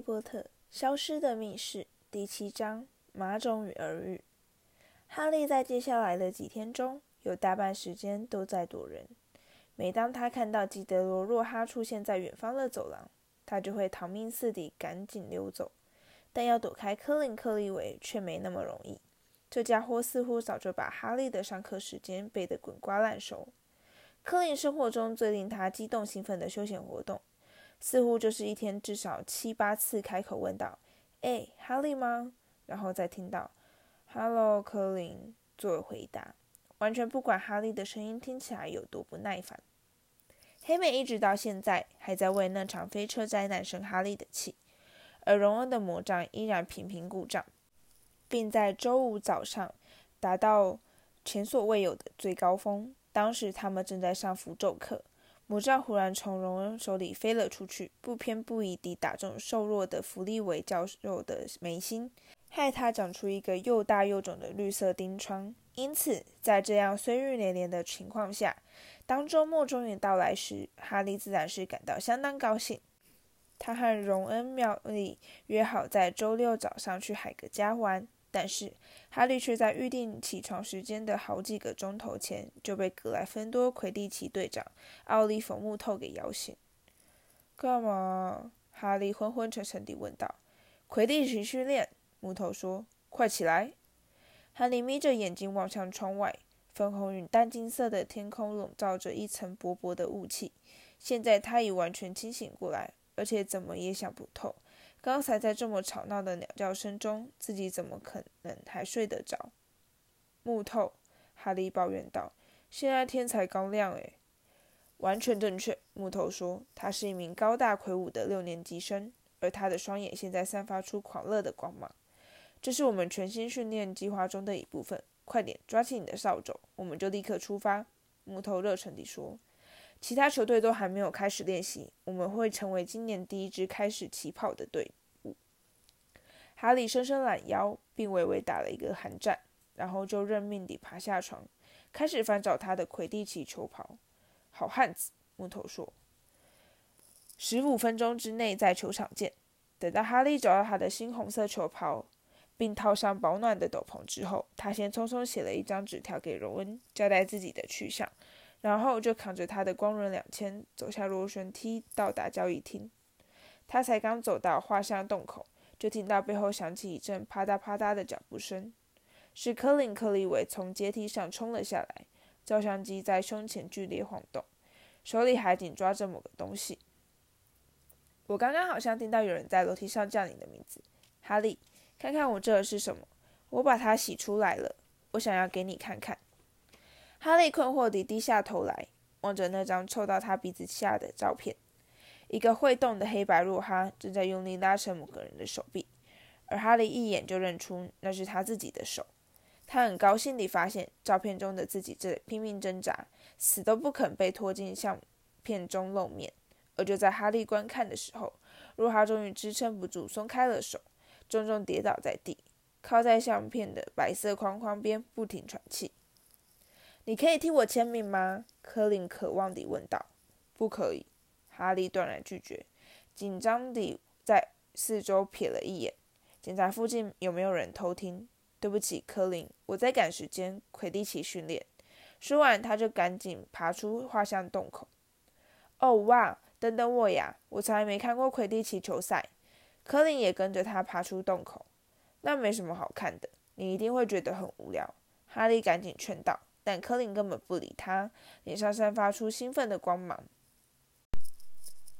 波特：消失的密室》第七章：马种与耳语。哈利在接下来的几天中，有大半时间都在躲人。每当他看到基德罗若哈出现在远方的走廊，他就会逃命似的赶紧溜走。但要躲开科林·克利维却没那么容易。这家伙似乎早就把哈利的上课时间背得滚瓜烂熟。科林生活中最令他激动兴奋的休闲活动。似乎就是一天至少七八次开口问道：“哎，哈利吗？”然后再听到 “Hello，科林”作为回答，完全不管哈利的声音听起来有多不耐烦。黑妹一直到现在还在为那场飞车灾难生哈利的气，而荣恩的魔杖依然频频故障，并在周五早上达到前所未有的最高峰。当时他们正在上符咒课。魔杖忽然从荣恩手里飞了出去，不偏不倚地打中瘦弱的弗利维教授的眉心，害他长出一个又大又肿的绿色钉疮。因此，在这样岁月连连的情况下，当周末终于到来时，哈利自然是感到相当高兴。他和荣恩、妙丽约好在周六早上去海格家玩。但是，哈利却在预定起床时间的好几个钟头前就被格莱芬多魁地奇队长奥利弗·木头给摇醒。干嘛？哈利昏昏沉沉地问道。“魁地奇训练。”木头说。“快起来！”哈利眯着眼睛望向窗外，粉红与淡金色的天空笼罩着一层薄薄的雾气。现在他已完全清醒过来，而且怎么也想不透。刚才在这么吵闹的鸟叫声中，自己怎么可能还睡得着？木头，哈利抱怨道：“现在天才刚亮，诶。”完全正确。”木头说：“他是一名高大魁梧的六年级生，而他的双眼现在散发出狂热的光芒。这是我们全新训练计划中的一部分。快点，抓起你的扫帚，我们就立刻出发。”木头热忱地说。其他球队都还没有开始练习，我们会成为今年第一支开始起跑的队伍。哈利伸伸懒腰，并微微打了一个寒战，然后就认命地爬下床，开始翻找他的魁地奇球袍。好汉子，木头说：“十五分钟之内在球场见。”等到哈利找到他的新红色球袍，并套上保暖的斗篷之后，他先匆匆写了一张纸条给荣恩，交代自己的去向。然后就扛着他的光轮两千走下螺旋梯，到达交易厅。他才刚走到画像洞口，就听到背后响起一阵啪嗒啪嗒的脚步声。是科林·克利维从阶梯上冲了下来，照相机在胸前剧烈晃动，手里还紧抓着某个东西。我刚刚好像听到有人在楼梯上叫你的名字，哈利。看看我这是什么？我把它洗出来了，我想要给你看看。哈利困惑地低下头来，望着那张凑到他鼻子下的照片。一个会动的黑白若哈正在用力拉扯某个人的手臂，而哈利一眼就认出那是他自己的手。他很高兴地发现照片中的自己正拼命挣扎，死都不肯被拖进相片中露面。而就在哈利观看的时候，若哈终于支撑不住，松开了手，重重跌倒在地，靠在相片的白色框框边，不停喘气。你可以替我签名吗？科林渴望地问道。“不可以。”哈利断然拒绝，紧张地在四周瞥了一眼，检查附近有没有人偷听。“对不起，科林，我在赶时间，魁地奇训练。”说完，他就赶紧爬出画像洞口。“哦，哇！等等我呀，我从来没看过魁地奇球赛。”科林也跟着他爬出洞口。“那没什么好看的，你一定会觉得很无聊。”哈利赶紧劝道。但科林根本不理他，脸上散发出兴奋的光芒。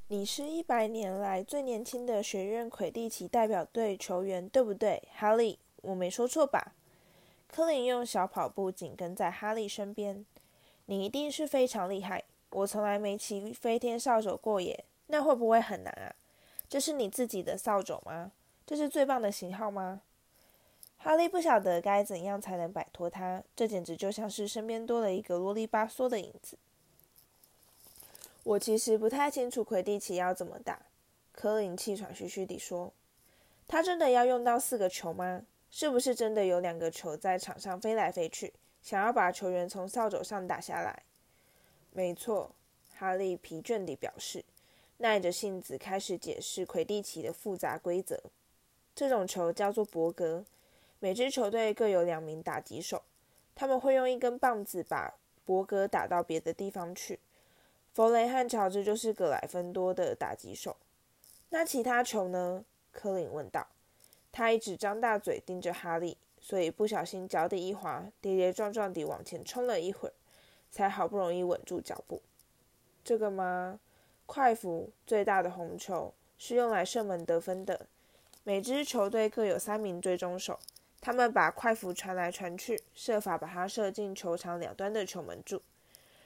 你是一百年来最年轻的学院魁地奇代表队球员，对不对，哈利？我没说错吧？科林用小跑步紧跟在哈利身边。你一定是非常厉害，我从来没骑飞天扫帚过耶，那会不会很难啊？这是你自己的扫帚吗？这是最棒的型号吗？哈利不晓得该怎样才能摆脱他，这简直就像是身边多了一个啰里吧嗦的影子。我其实不太清楚魁地奇要怎么打，科林气喘吁吁地说：“他真的要用到四个球吗？是不是真的有两个球在场上飞来飞去，想要把球员从扫帚上打下来？”没错，哈利疲倦地表示：“耐着性子开始解释魁地奇的复杂规则。这种球叫做博格，每支球队各有两名打击手，他们会用一根棒子把博格打到别的地方去。弗雷和乔治就是格莱芬多的打击手。那其他球呢？科林问道。他一直张大嘴盯着哈利，所以不小心脚底一滑，跌跌撞撞地往前冲了一会儿，才好不容易稳住脚步。这个吗？快服最大的红球是用来射门得分的。每支球队各有三名追踪手，他们把快符传来传去，设法把它射进球场两端的球门柱。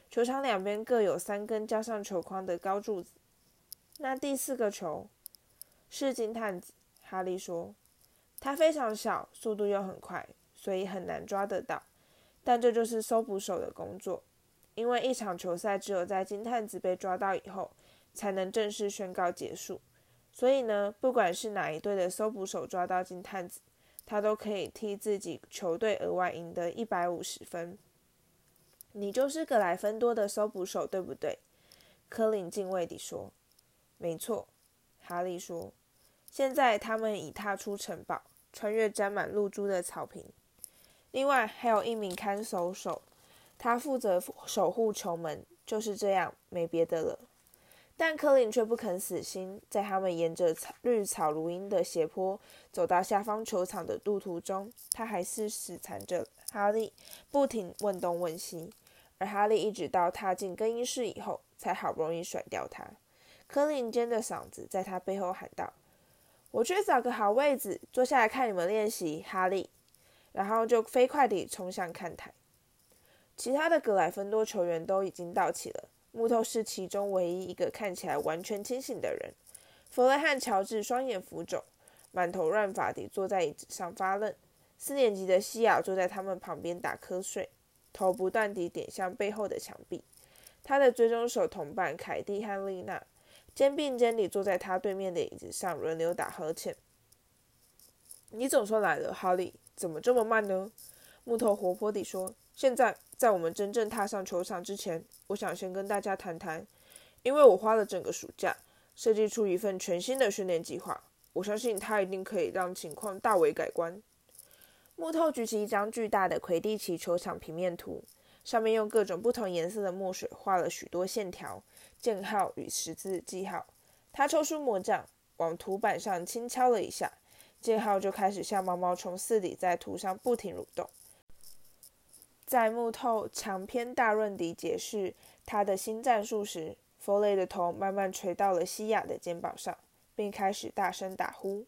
球场两边各有三根加上球框的高柱子。那第四个球是金探子，哈利说，它非常小，速度又很快，所以很难抓得到。但这就是搜捕手的工作，因为一场球赛只有在金探子被抓到以后，才能正式宣告结束。所以呢，不管是哪一队的搜捕手抓到金探子，他都可以替自己球队额外赢得一百五十分。你就是格莱芬多的搜捕手，对不对？科林敬畏地说。没错，哈利说。现在他们已踏出城堡，穿越沾满露珠的草坪。另外还有一名看守手，他负责守护球门。就是这样，没别的了。但科林却不肯死心，在他们沿着草绿草如茵的斜坡走到下方球场的路途中，他还是死缠着哈利，不停问东问西。而哈利一直到踏进更衣室以后，才好不容易甩掉他。科林尖着嗓子在他背后喊道：“我去找个好位子坐下来看你们练习。”哈利，然后就飞快地冲向看台。其他的格莱芬多球员都已经到齐了。木头是其中唯一一个看起来完全清醒的人。弗雷和乔治双眼浮肿，满头乱发地坐在椅子上发愣。四年级的西雅坐在他们旁边打瞌睡，头不断地点向背后的墙壁。他的追踪手同伴凯蒂和丽娜肩并肩地坐在他对面的椅子上，轮流打呵欠。你总算来了，哈利，怎么这么慢呢？木头活泼地说：“现在。”在我们真正踏上球场之前，我想先跟大家谈谈，因为我花了整个暑假设计出一份全新的训练计划，我相信它一定可以让情况大为改观。木头举起一张巨大的魁地奇球场平面图，上面用各种不同颜色的墨水画了许多线条、箭号与十字记号。他抽出魔杖，往图板上轻敲了一下，箭号就开始像毛毛虫似的在图上不停蠕动。在木头长篇大论地解释他的新战术时，弗雷的头慢慢垂到了西亚的肩膀上，并开始大声打呼。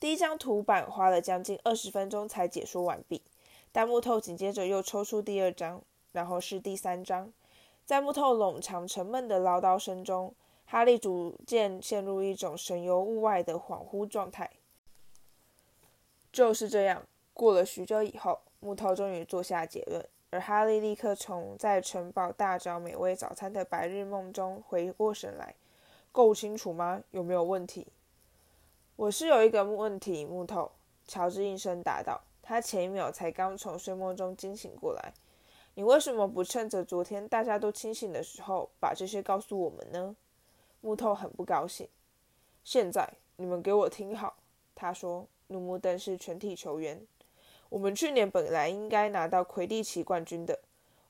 第一张图板花了将近二十分钟才解说完毕，但木头紧接着又抽出第二张，然后是第三张。在木头冗长沉闷的唠叨声中，哈利逐渐陷入一种神游物外的恍惚状态。就是这样，过了许久以后。木头终于做下结论，而哈利立刻从在城堡大找美味早餐的白日梦中回过神来。够清楚吗？有没有问题？我是有一个问题，木头。乔治应声答道。他前一秒才刚从睡梦中惊醒过来。你为什么不趁着昨天大家都清醒的时候把这些告诉我们呢？木头很不高兴。现在你们给我听好，他说。怒目瞪视全体球员。我们去年本来应该拿到魁地奇冠军的，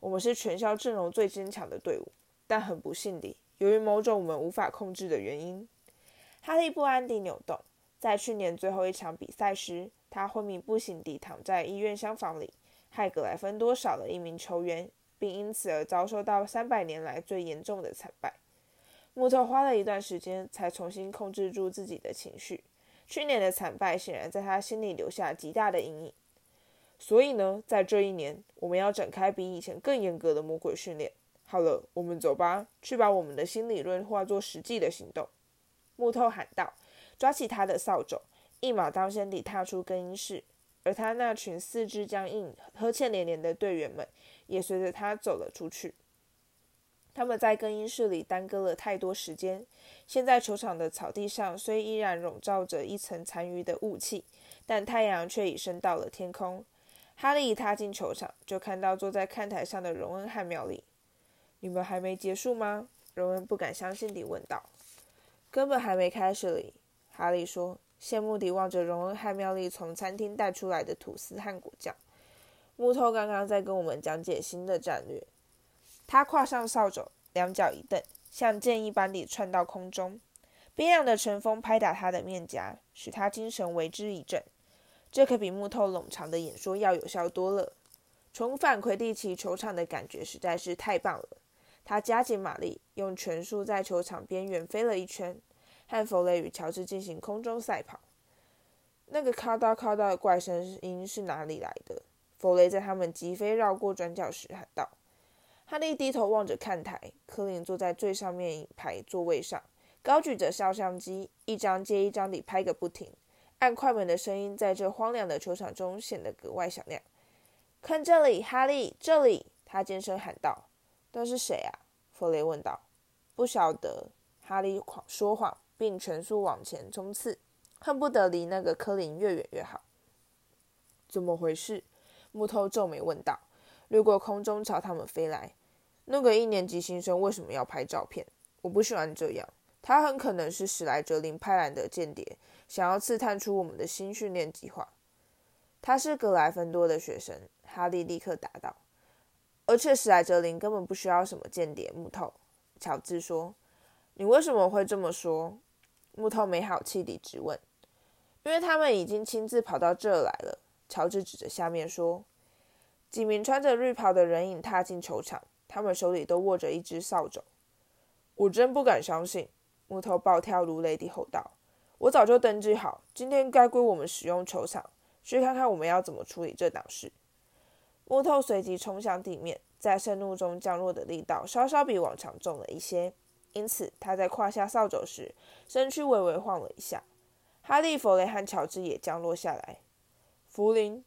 我们是全校阵容最坚强的队伍，但很不幸地，由于某种我们无法控制的原因，哈利不安地扭动。在去年最后一场比赛时，他昏迷不醒地躺在医院厢房里，害格莱芬多少了一名球员，并因此而遭受到三百年来最严重的惨败。木头花了一段时间才重新控制住自己的情绪。去年的惨败显然在他心里留下极大的阴影。所以呢，在这一年，我们要展开比以前更严格的魔鬼训练。好了，我们走吧，去把我们的新理论化作实际的行动。”木头喊道，抓起他的扫帚，一马当先地踏出更衣室。而他那群四肢僵硬、呵欠连连的队员们也随着他走了出去。他们在更衣室里耽搁了太多时间。现在球场的草地上虽依然笼罩着一层残余的雾气，但太阳却已升到了天空。哈利一踏进球场，就看到坐在看台上的荣恩和妙丽。“你们还没结束吗？”荣恩不敢相信地问道。根本还没开始哩。哈利说，羡慕地望着荣恩和妙丽从餐厅带出来的吐司和果酱。木头刚刚在跟我们讲解新的战略。他跨上扫帚，两脚一蹬，像箭一般地窜到空中。冰凉的晨风拍打他的面颊，使他精神为之一振。这可比木头冗长的演说要有效多了。重返魁地奇球场的感觉实在是太棒了。他加紧马力，用全速在球场边缘飞了一圈，和弗雷与乔治进行空中赛跑。那个咔嗒咔嗒的怪声音是哪里来的？弗雷在他们急飞绕过转角时喊道。哈利低头望着看台，科林坐在最上面一排座位上，高举着照相机，一张接一张地拍个不停。按快门的声音在这荒凉的球场中显得格外响亮。看这里，哈利，这里！他尖声喊道。那是谁啊？弗雷问道。不晓得。哈利谎说谎，并全速往前冲刺，恨不得离那个科林越远越好。怎么回事？木头皱眉问道，掠过空中朝他们飞来。那个一年级新生为什么要拍照片？我不喜欢这样。他很可能是史莱哲林派来的间谍。想要刺探出我们的新训练计划。他是格莱芬多的学生，哈利立刻答道。而且史莱哲林根本不需要什么间谍。木头，乔治说：“你为什么会这么说？”木头没好气地质问：“因为他们已经亲自跑到这儿来了。”乔治指着下面说：“几名穿着绿袍的人影踏进球场，他们手里都握着一只扫帚。”我真不敢相信！木头暴跳如雷地吼道。我早就登记好，今天该归我们使用球场，去看看我们要怎么处理这档事。木头随即冲向地面，在盛怒中降落的力道稍稍比往常重了一些，因此他在胯下扫帚时，身躯微微晃了一下。哈利、弗雷和乔治也降落下来。福林，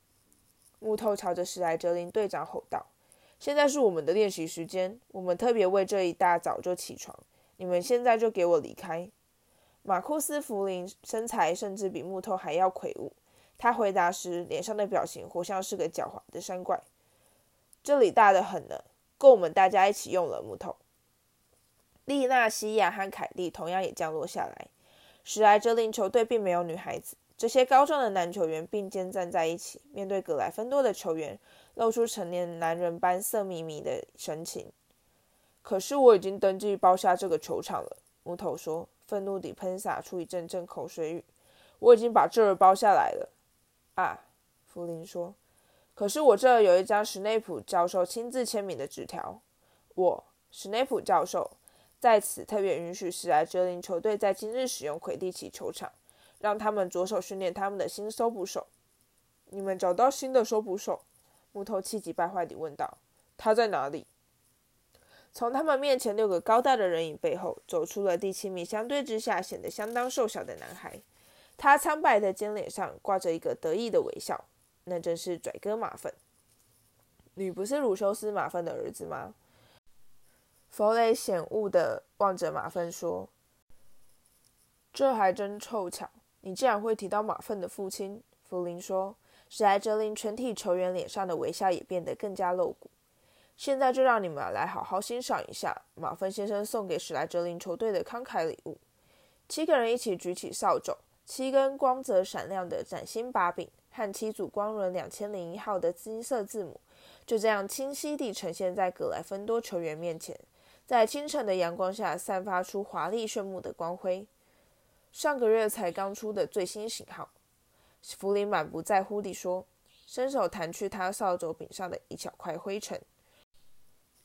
木头朝着史莱哲林队长吼道：“现在是我们的练习时间，我们特别为这一大早就起床，你们现在就给我离开。”马库斯·福林身材甚至比木头还要魁梧。他回答时，脸上的表情活像是个狡猾的山怪。这里大得很呢，够我们大家一起用了。木头。丽娜、西亚和凯蒂同样也降落下来。史莱哲林球队并没有女孩子。这些高壮的男球员并肩站在一起，面对格莱芬多的球员，露出成年男人般色眯眯的神情。可是我已经登记包下这个球场了，木头说。愤怒地喷洒出一阵阵口水雨。我已经把这儿包下来了。啊，福林说。可是我这儿有一张史内普教授亲自签名的纸条。我，史内普教授，在此特别允许史莱哲林球队在今日使用魁地奇球场，让他们着手训练他们的新搜捕手。你们找到新的搜捕手？木头气急败坏地问道。他在哪里？从他们面前六个高大的人影背后，走出了第七名，相对之下显得相当瘦小的男孩。他苍白的尖脸上挂着一个得意的微笑，那正是拽哥马粪。你不是鲁修斯马粪的儿子吗？弗雷显悟的望着马粪说：“这还真凑巧，你竟然会提到马粪的父亲。”弗林说。史莱哲林全体球员脸上的微笑也变得更加露骨。现在就让你们来好好欣赏一下马芬先生送给史莱哲林球队的慷慨礼物。七个人一起举起扫帚，七根光泽闪亮的崭新把柄和七组光轮两千零一号的金色字母，就这样清晰地呈现在格莱芬多球员面前，在清晨的阳光下散发出华丽炫目的光辉。上个月才刚出的最新型号，弗林满不在乎地说，伸手弹去他扫帚柄上的一小块灰尘。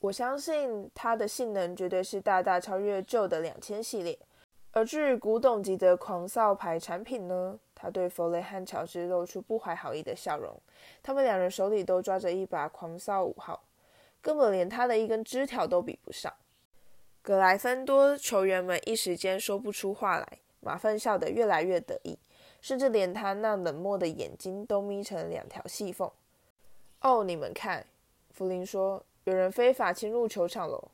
我相信它的性能绝对是大大超越旧的两千系列。而至于古董级的狂扫牌产品呢？他对弗雷和乔治露出不怀好意的笑容。他们两人手里都抓着一把狂扫五号，根本连他的一根枝条都比不上。格莱芬多球员们一时间说不出话来。马粪笑得越来越得意，甚至连他那冷漠的眼睛都眯成两条细缝。哦，你们看，弗林说。有人非法侵入球场喽！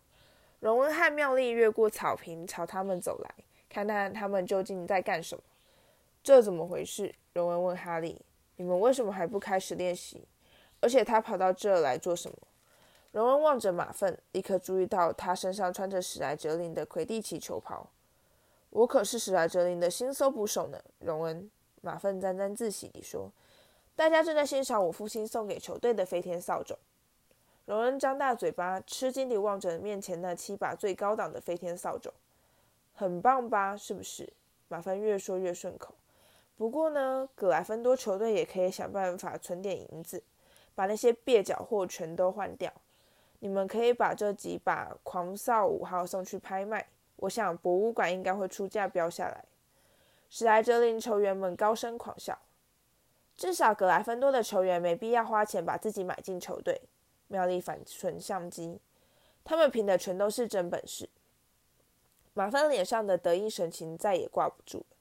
荣恩和妙丽越过草坪朝他们走来，看看他们究竟在干什么。这怎么回事？荣恩问哈利：“你们为什么还不开始练习？而且他跑到这儿来做什么？”荣恩望着马粪，立刻注意到他身上穿着史莱哲林的魁地奇球袍。我可是史莱哲林的新搜捕手呢。”荣恩·马粪沾沾自喜地说：“大家正在欣赏我父亲送给球队的飞天扫帚。”荣恩张大嘴巴，吃惊地望着面前那七把最高档的飞天扫帚。“很棒吧？是不是？”马芬越说越顺口。不过呢，格莱芬多球队也可以想办法存点银子，把那些蹩脚货全都换掉。你们可以把这几把狂扫五号送去拍卖，我想博物馆应该会出价标下来。史莱哲林球员们高声狂笑。至少格莱芬多的球员没必要花钱把自己买进球队。妙丽反唇相讥，他们凭的全都是真本事。马芬脸上的得意神情再也挂不住了。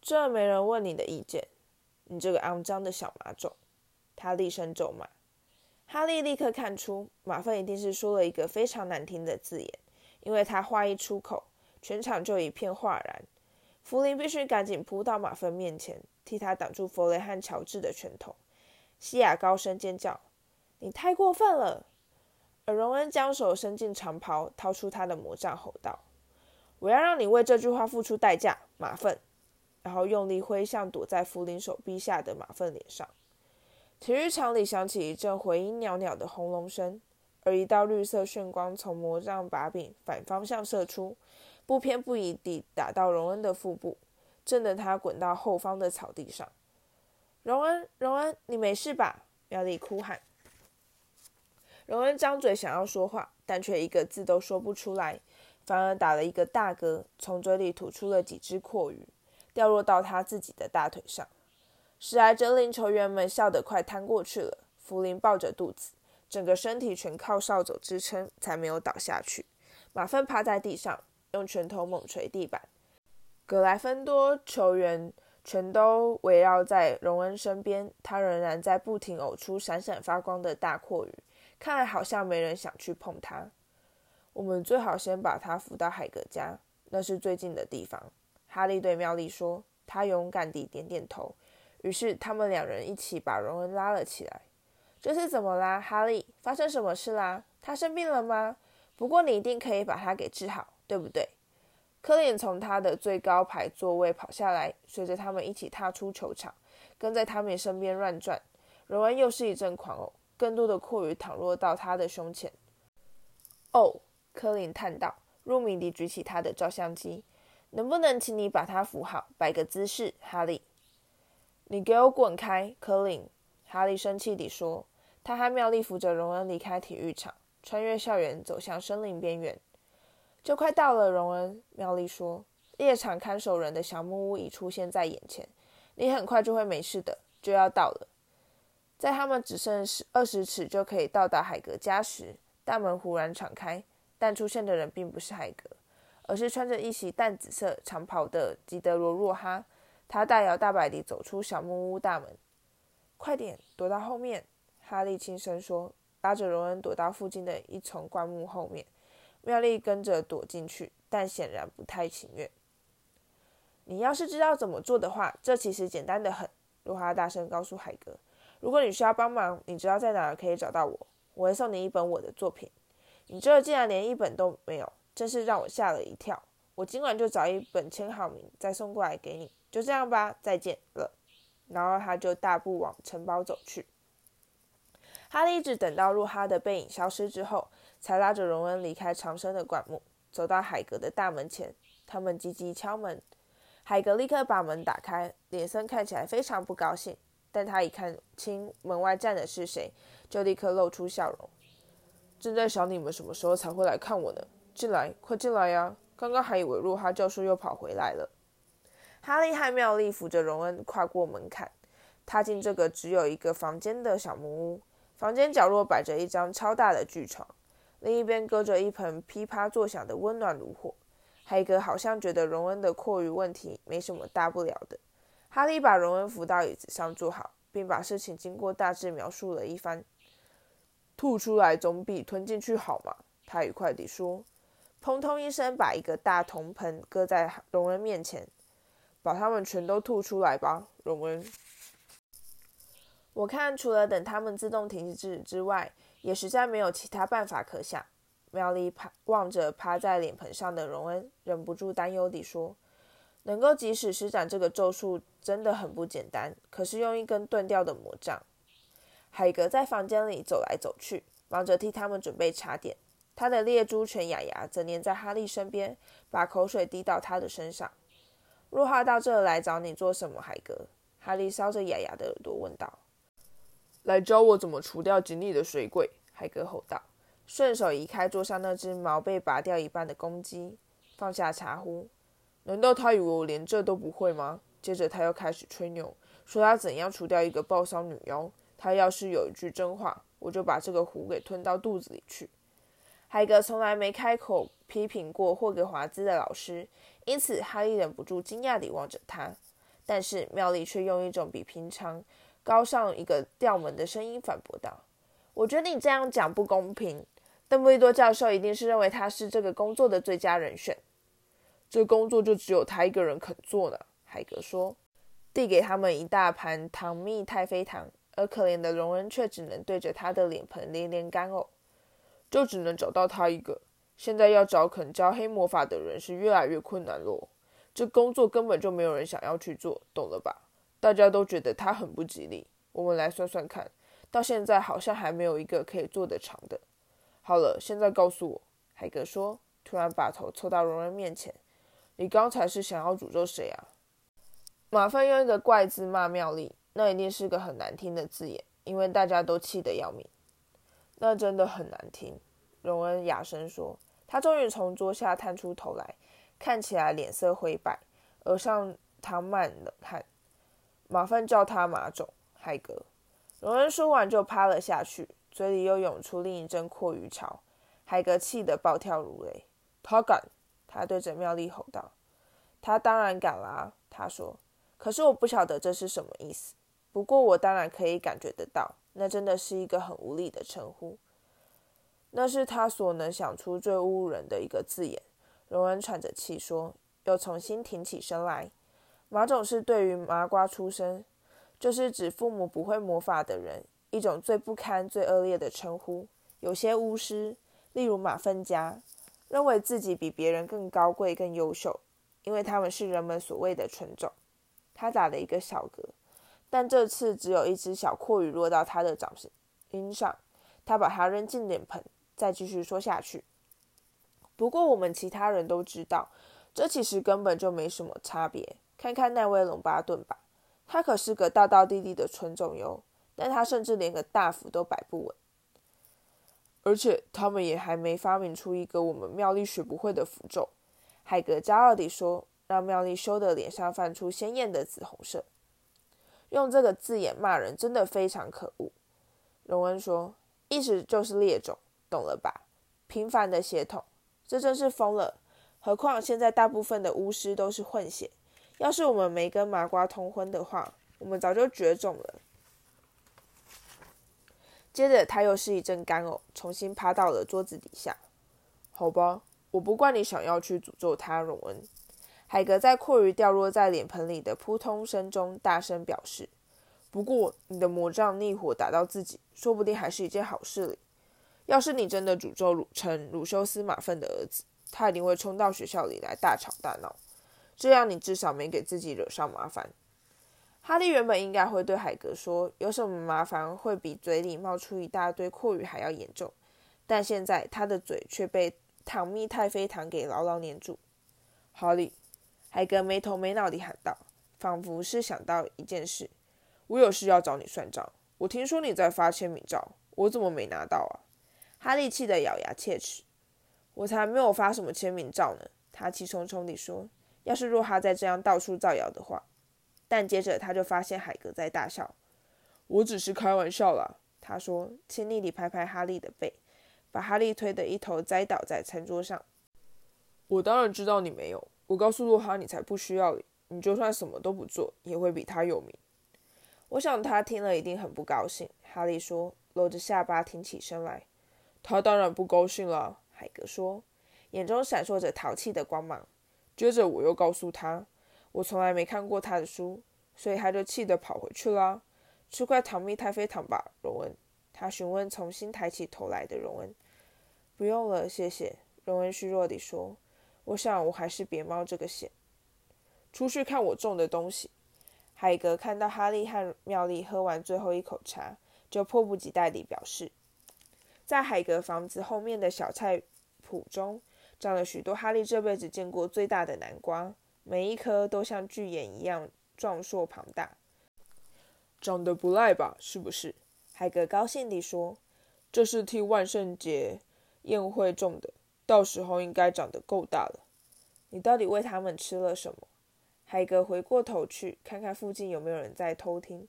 这没人问你的意见，你这个肮脏的小马种！他厉声咒骂。哈利立刻看出马粪一定是说了一个非常难听的字眼，因为他话一出口，全场就一片哗然。弗林必须赶紧扑到马粪面前，替他挡住弗雷和乔治的拳头。西亚高声尖叫：“你太过分了！”而荣恩将手伸进长袍，掏出他的魔杖，吼道：“我要让你为这句话付出代价，马粪！”然后用力挥向躲在弗林手臂下的马粪脸上。体育场里响起一阵回音袅袅的轰隆声，而一道绿色炫光从魔杖把柄反方向射出，不偏不倚地打到荣恩的腹部，震得他滚到后方的草地上。荣恩，荣恩，你没事吧？妙丽哭喊。荣恩张嘴想要说话，但却一个字都说不出来，反而打了一个大嗝，从嘴里吐出了几只阔鱼，掉落到他自己的大腿上。史莱哲林球员们笑得快瘫过去了。弗林抱着肚子，整个身体全靠扫帚支撑，才没有倒下去。马粪趴在地上，用拳头猛捶地板。格莱芬多球员全都围绕在荣恩身边，他仍然在不停呕出闪闪发光的大阔鱼，看来好像没人想去碰它。我们最好先把他扶到海格家，那是最近的地方。哈利对妙丽说，他勇敢地点点头。于是他们两人一起把荣恩拉了起来。这是怎么啦，哈利？发生什么事啦？他生病了吗？不过你一定可以把他给治好，对不对？科林从他的最高排座位跑下来，随着他们一起踏出球场，跟在他们身边乱转。荣恩又是一阵狂呕，更多的阔鱼淌落到他的胸前。哦，科林叹道，入迷地举起他的照相机。能不能请你把他扶好，摆个姿势，哈利？你给我滚开，科林！哈利生气地说。他和妙丽扶着荣恩离开体育场，穿越校园，走向森林边缘。就快到了，荣恩。妙丽说。猎场看守人的小木屋已出现在眼前，你很快就会没事的，就要到了。在他们只剩十二十尺就可以到达海格家时，大门忽然敞开，但出现的人并不是海格，而是穿着一袭淡紫色长袍的吉德罗·若哈。他大摇大摆地走出小木屋大门，快点躲到后面！哈利轻声说，拉着荣恩躲到附近的一丛灌木后面。妙丽跟着躲进去，但显然不太情愿。你要是知道怎么做的话，这其实简单的很。若哈大声告诉海格：“如果你需要帮忙，你知道在哪儿可以找到我。我会送你一本我的作品。你这竟然连一本都没有，真是让我吓了一跳。我今晚就找一本签好名，再送过来给你。”就这样吧，再见了。然后他就大步往城堡走去。哈利一直等到若哈的背影消失之后，才拉着荣恩离开长生的灌木，走到海格的大门前。他们急急敲门，海格立刻把门打开，脸色看起来非常不高兴。但他一看清门外站的是谁，就立刻露出笑容。正在想你们什么时候才会来看我呢？进来，快进来呀！刚刚还以为若哈教授又跑回来了。哈利和妙丽扶着荣恩跨过门槛，踏进这个只有一个房间的小木屋。房间角落摆着一张超大的巨床，另一边搁着一盆噼啪作响的温暖炉火。海格好像觉得荣恩的阔鱼问题没什么大不了的。哈利把荣恩扶到椅子上坐好，并把事情经过大致描述了一番。吐出来总比吞进去好嘛，他愉快地说。砰通一声，把一个大铜盆搁在荣恩面前。把它们全都吐出来吧，荣恩。我看除了等它们自动停止之外，也实在没有其他办法可想。妙丽趴望着趴在脸盆上的荣恩，忍不住担忧地说：“能够即使施展这个咒术，真的很不简单。可是用一根断掉的魔杖。”海格在房间里走来走去，忙着替他们准备茶点。他的猎猪犬雅雅则黏在哈利身边，把口水滴到他的身上。若哈到这来找你做什么？海格，哈利搔着雅雅的耳朵问道。来教我怎么除掉井里的水鬼。海格吼道，顺手移开桌上那只毛被拔掉一半的公鸡，放下茶壶。难道他以为我连这都不会吗？接着他又开始吹牛，说他怎样除掉一个暴骚女妖。他要是有一句真话，我就把这个壶给吞到肚子里去。海格从来没开口批评过霍格华兹的老师，因此哈利忍不住惊讶地望着他。但是妙丽却用一种比平常高上一个调门的声音反驳道：“我觉得你这样讲不公平。邓布利多教授一定是认为他是这个工作的最佳人选。这工作就只有他一个人肯做呢。”海格说，递给他们一大盘糖蜜太妃糖。而可怜的荣恩却只能对着他的脸盆连连干呕，就只能找到他一个。现在要找肯教黑魔法的人是越来越困难喽。这工作根本就没有人想要去做，懂了吧？大家都觉得他很不吉利。我们来算算看，到现在好像还没有一个可以做得长的。好了，现在告诉我，海格说，突然把头凑到荣恩面前，你刚才是想要诅咒谁啊？马粪用一个怪字骂妙丽。那一定是个很难听的字眼，因为大家都气得要命。那真的很难听，荣恩哑声说。他终于从桌下探出头来，看起来脸色灰白，额上淌满冷汗。马粪叫他马总，海格。荣恩说完就趴了下去，嘴里又涌出另一阵阔鱼潮。海格气得暴跳如雷。他敢！他对着妙丽吼道。他当然敢啦，他说。可是我不晓得这是什么意思。不过我当然可以感觉得到，那真的是一个很无力的称呼。那是他所能想出最侮辱人的一个字眼。荣恩喘着气说，又重新挺起身来。马种是对于麻瓜出身，就是指父母不会魔法的人，一种最不堪、最恶劣的称呼。有些巫师，例如马粪家，认为自己比别人更高贵、更优秀，因为他们是人们所谓的纯种。他打了一个小嗝。但这次只有一只小阔鱼落到他的掌心上，他把它扔进脸盆，再继续说下去。不过我们其他人都知道，这其实根本就没什么差别。看看那位隆巴顿吧，他可是个道道地地的纯种哟，但他甚至连个大斧都摆不稳。而且他们也还没发明出一个我们妙丽学不会的符咒。海格骄傲地说，让妙丽羞得脸上泛出鲜艳的紫红色。用这个字眼骂人真的非常可恶，荣恩说，意思就是劣种，懂了吧？平凡的血统，这真是疯了。何况现在大部分的巫师都是混血，要是我们没跟麻瓜通婚的话，我们早就绝种了。接着他又是一阵干呕，重新趴到了桌子底下。好吧，我不怪你想要去诅咒他，荣恩。海格在阔鱼掉落在脸盆里的扑通声中大声表示：“不过，你的魔杖逆火打到自己，说不定还是一件好事哩。要是你真的诅咒鲁成鲁修斯马粪的儿子，他一定会冲到学校里来大吵大闹。这样，你至少没给自己惹上麻烦。”哈利原本应该会对海格说：“有什么麻烦会比嘴里冒出一大堆阔语还要严重？”但现在他的嘴却被糖蜜太妃糖给牢牢粘住。哈利。海格没头没脑地喊道，仿佛是想到一件事：“我有事要找你算账。我听说你在发签名照，我怎么没拿到啊？”哈利气得咬牙切齿：“我才没有发什么签名照呢！”他气冲冲地说：“要是若哈再这样到处造谣的话……”但接着他就发现海格在大笑：“我只是开玩笑啦。”他说，亲昵地拍拍哈利的背，把哈利推得一头栽倒在餐桌上。“我当然知道你没有。”我告诉洛哈，你才不需要你，你就算什么都不做，也会比他有名。我想他听了一定很不高兴。哈利说，搂着下巴挺起身来。他当然不高兴了。海格说，眼中闪烁着淘气的光芒。接着我又告诉他，我从来没看过他的书，所以他就气得跑回去了。吃块糖蜜太妃糖吧，荣恩。他询问重新抬起头来的荣恩。不用了，谢谢。荣恩虚弱地说：“我想我还是别冒这个险。”出去看我种的东西。海格看到哈利和妙丽喝完最后一口茶，就迫不及待地表示：“在海格房子后面的小菜圃中，长了许多哈利这辈子见过最大的南瓜，每一颗都像巨眼一样壮硕庞大。长得不赖吧？是不是？”海格高兴地说：“这是替万圣节宴会种的，到时候应该长得够大了。你到底喂它们吃了什么？”海格回过头去，看看附近有没有人在偷听。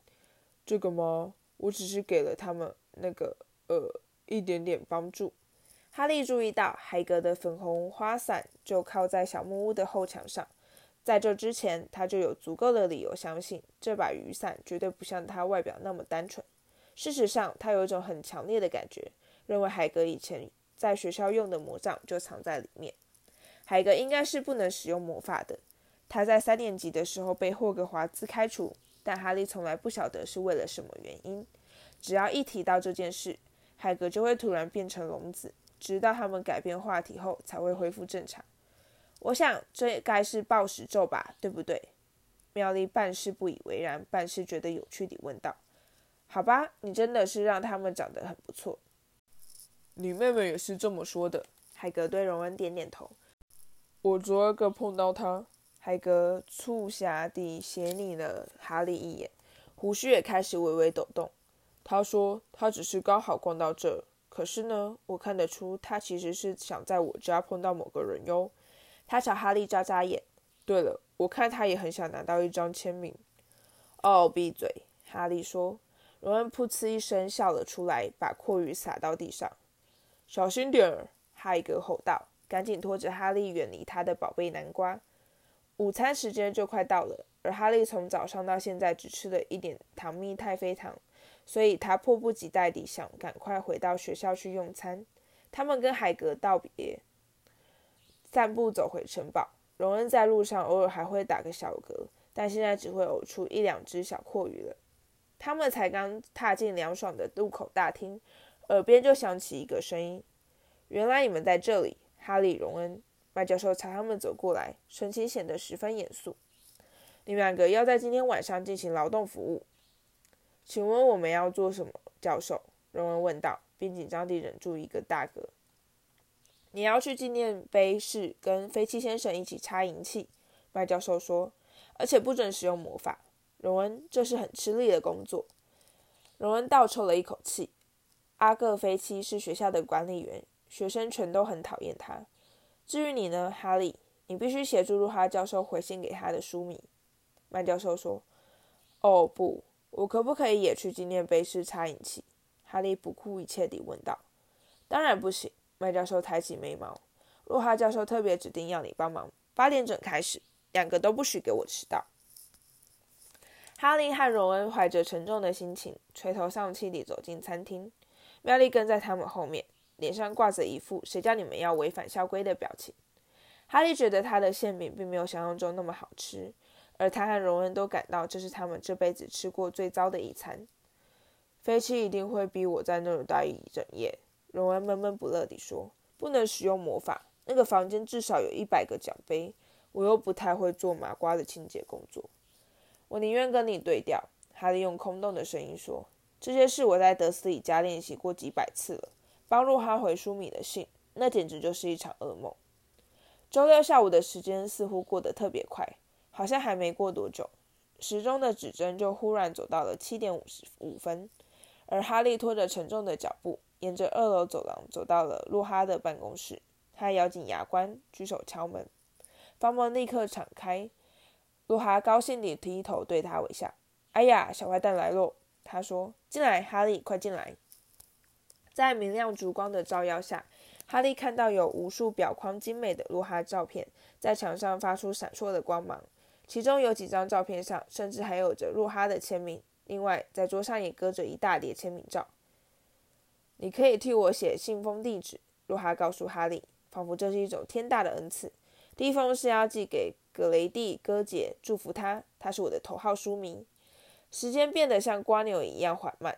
这个吗？我只是给了他们那个呃一点点帮助。哈利注意到海格的粉红花伞就靠在小木屋的后墙上。在这之前，他就有足够的理由相信这把雨伞绝对不像他外表那么单纯。事实上，他有一种很强烈的感觉，认为海格以前在学校用的魔杖就藏在里面。海格应该是不能使用魔法的。他在三年级的时候被霍格华兹开除，但哈利从来不晓得是为了什么原因。只要一提到这件事，海格就会突然变成聋子，直到他们改变话题后才会恢复正常。我想这该是暴食咒吧，对不对？妙丽半是不以为然，半是觉得有趣地问道：“好吧，你真的是让他们长得很不错。”你妹妹也是这么说的。海格对荣恩点点头。我昨儿个碰到他。海格促狭地斜睨了哈利一眼，胡须也开始微微抖动。他说：“他只是刚好逛到这，可是呢，我看得出他其实是想在我家碰到某个人哟。”他朝哈利眨眨眼。对了，我看他也很想拿到一张签名。哦，闭嘴！哈利说。荣恩噗嗤一声笑了出来，把阔鱼撒到地上。小心点儿！海格吼道，赶紧拖着哈利远离他的宝贝南瓜。午餐时间就快到了，而哈利从早上到现在只吃了一点糖蜜太妃糖，所以他迫不及待地想赶快回到学校去用餐。他们跟海格道别，散步走回城堡。荣恩在路上偶尔还会打个小嗝，但现在只会呕出一两只小阔鱼了。他们才刚踏进凉爽的渡口大厅，耳边就响起一个声音：“原来你们在这里，哈利、荣恩。”麦教授朝他们走过来，神情显得十分严肃。你们两个要在今天晚上进行劳动服务，请问我们要做什么？教授，荣恩问道，并紧张地忍住一个大嗝。你要去纪念碑室跟飞七先生一起插银器，麦教授说，而且不准使用魔法。荣恩，这是很吃力的工作。荣恩倒抽了一口气。阿各飞七是学校的管理员，学生全都很讨厌他。至于你呢，哈利，你必须协助路哈教授回信给他的书迷。麦教授说：“哦，不，我可不可以也去纪念碑室插引器？”哈利不顾一切地问道。“当然不行。”麦教授抬起眉毛。“洛哈教授特别指定要你帮忙，八点整开始，两个都不许给我迟到。”哈利和荣恩怀着沉重的心情，垂头丧气地走进餐厅。妙丽跟在他们后面。脸上挂着一副“谁叫你们要违反校规”的表情。哈利觉得他的馅饼并没有想象中那么好吃，而他和荣恩都感到这是他们这辈子吃过最糟的一餐。飞机一定会逼我在那儿待一整夜。荣恩闷闷不乐地说：“不能使用魔法，那个房间至少有一百个奖杯，我又不太会做麻瓜的清洁工作。我宁愿跟你对调。”哈利用空洞的声音说：“这些事我在德斯里家练习过几百次了。”帮助他回舒米的信，那简直就是一场噩梦。周六下午的时间似乎过得特别快，好像还没过多久，时钟的指针就忽然走到了七点五十五分。而哈利拖着沉重的脚步，沿着二楼走廊走到了洛哈的办公室。他咬紧牙关，举手敲门，房门立刻敞开。洛哈高兴地低头对他微笑。“哎呀，小坏蛋来喽！”他说，“进来，哈利，快进来。”在明亮烛光的照耀下，哈利看到有无数表框精美的洛哈照片在墙上发出闪烁的光芒。其中有几张照片上甚至还有着洛哈的签名。另外，在桌上也搁着一大叠签名照。你可以替我写信封地址，洛哈告诉哈利，仿佛这是一种天大的恩赐。第一封是要寄给格雷蒂哥姐，祝福他，他是我的头号书迷。时间变得像蜗牛一样缓慢。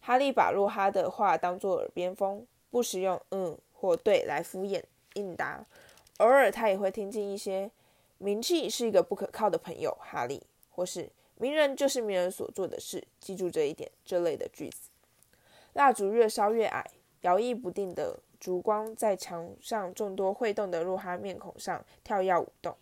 哈利把洛哈的话当作耳边风，不时用“嗯”或对来敷衍应答。偶尔他也会听进一些“名气是一个不可靠的朋友”，哈利，或是“名人就是名人所做的事”，记住这一点这类的句子。蜡烛越烧越矮，摇曳不定的烛光在墙上众多会动的若哈面孔上跳跃舞动。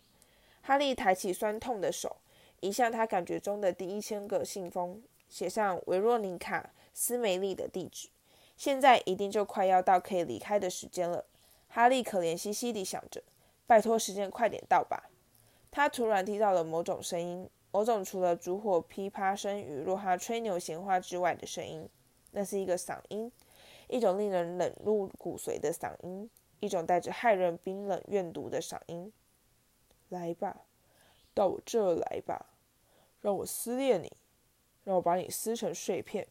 哈利抬起酸痛的手，移向他感觉中的第一千个信封，写上维若妮卡·斯梅利的地址。现在一定就快要到可以离开的时间了。哈利可怜兮兮地想着：“拜托，时间快点到吧！”他突然听到了某种声音，某种除了烛火噼啪声与若哈吹牛闲话之外的声音。那是一个嗓音，一种令人冷入骨髓的嗓音，一种带着骇人冰冷怨毒的嗓音。来吧，到我这儿来吧，让我撕裂你，让我把你撕成碎片，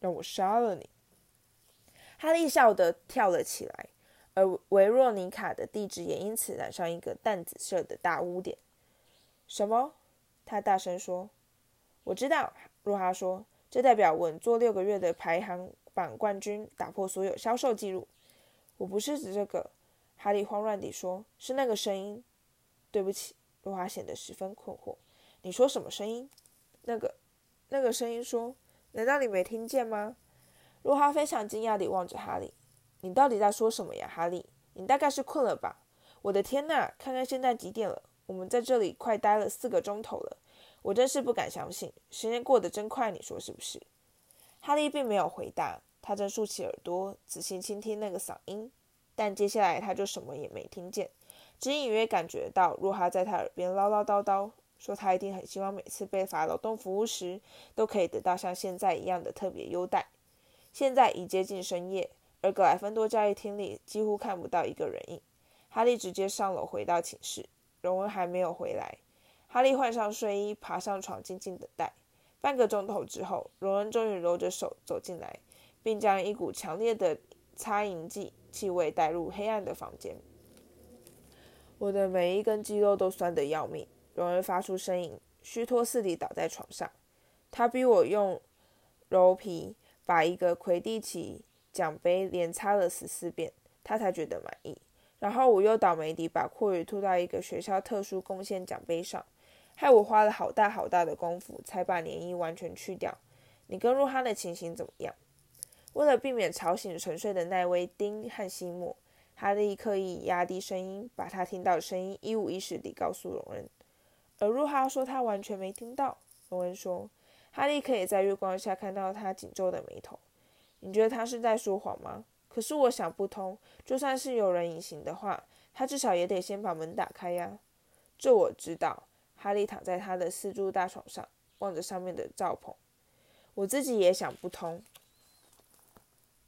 让我杀了你。哈利笑得跳了起来，而维若妮卡的地址也因此染上一个淡紫色的大污点。什么？他大声说：“我知道。”若哈说。这代表稳坐六个月的排行榜冠军打破所有销售记录。我不是指这个，哈利慌乱地说：“是那个声音。”对不起，露华显得十分困惑。你说什么声音？那个，那个声音说：“难道你没听见吗？”露华非常惊讶地望着哈利：“你到底在说什么呀，哈利？你大概是困了吧？”我的天哪！看看现在几点了？我们在这里快待了四个钟头了。我真是不敢相信，时间过得真快，你说是不是？哈利并没有回答，他正竖起耳朵仔细倾听那个嗓音，但接下来他就什么也没听见，只隐约感觉到若哈在他耳边唠唠叨叨，说他一定很希望每次被罚劳动服务时都可以得到像现在一样的特别优待。现在已接近深夜，而格莱芬多教育厅里几乎看不到一个人影。哈利直接上楼回到寝室，荣恩还没有回来。哈利换上睡衣，爬上床，静静等待。半个钟头之后，荣恩终于揉着手走进来，并将一股强烈的擦银剂气味带入黑暗的房间。我的每一根肌肉都酸得要命。荣恩发出呻吟，虚脱似地倒在床上。他逼我用柔皮把一个魁地奇奖杯连擦了十四遍，他才觉得满意。然后我又倒霉地把阔鱼吐到一个学校特殊贡献奖杯上。害我花了好大好大的功夫才把涟漪完全去掉。你跟若哈的情形怎么样？为了避免吵醒沉睡的奈威丁和西莫，哈利刻意压低声音，把他听到的声音一五一十地告诉荣恩。而若哈说他完全没听到。荣恩说，哈利可以在月光下看到他紧皱的眉头。你觉得他是在说谎吗？可是我想不通。就算是有人隐形的话，他至少也得先把门打开呀。这我知道。哈利躺在他的四柱大床上，望着上面的帐棚。我自己也想不通。